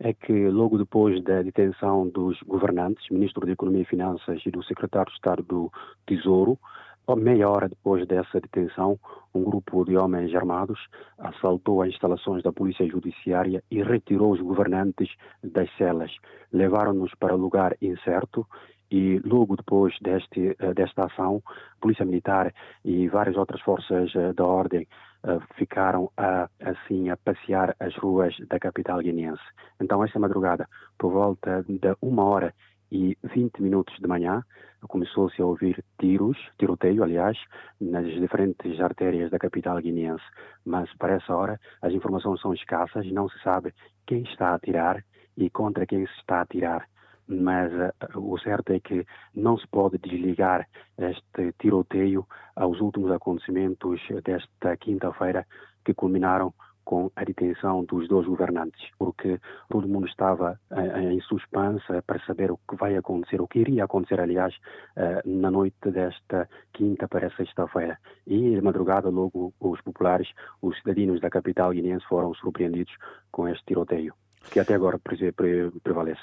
é que logo depois da detenção dos governantes, ministro da Economia e Finanças e do secretário de Estado do Tesouro, meia hora depois dessa detenção, um grupo de homens armados assaltou as instalações da Polícia Judiciária e retirou os governantes das celas. Levaram-nos para lugar incerto e logo depois deste, eh, desta ação, Polícia Militar e várias outras forças eh, da ordem eh, ficaram a, assim a passear as ruas da capital guineense. Então, esta madrugada, por volta de uma hora e 20 minutos de manhã, começou-se a ouvir tiros, tiroteio, aliás, nas diferentes artérias da capital guineense. Mas, para essa hora, as informações são escassas e não se sabe quem está a atirar e contra quem se está a atirar mas uh, o certo é que não se pode desligar este tiroteio aos últimos acontecimentos desta quinta-feira que culminaram com a detenção dos dois governantes, porque todo mundo estava uh, em suspense para saber o que vai acontecer, o que iria acontecer, aliás, uh, na noite desta quinta para sexta-feira. E de madrugada, logo, os populares, os cidadãos da capital guineense foram surpreendidos com este tiroteio, que até agora prevalece.